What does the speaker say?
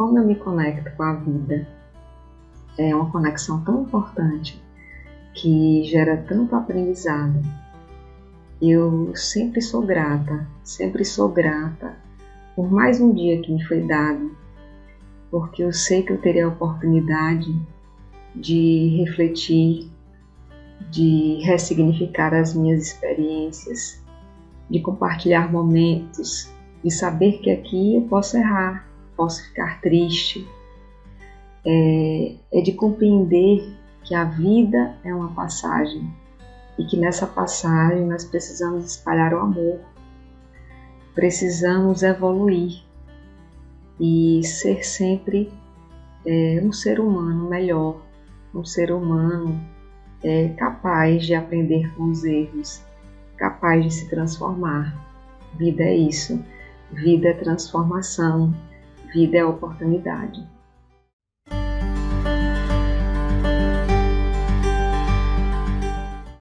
como eu me conecto com a vida. É uma conexão tão importante que gera tanto aprendizado. Eu sempre sou grata, sempre sou grata por mais um dia que me foi dado, porque eu sei que eu terei a oportunidade de refletir, de ressignificar as minhas experiências, de compartilhar momentos, de saber que aqui eu posso errar, posso ficar triste, é, é de compreender que a vida é uma passagem e que nessa passagem nós precisamos espalhar o amor, precisamos evoluir e ser sempre é, um ser humano melhor, um ser humano é, capaz de aprender com os erros, capaz de se transformar. Vida é isso, vida é transformação, vida é oportunidade.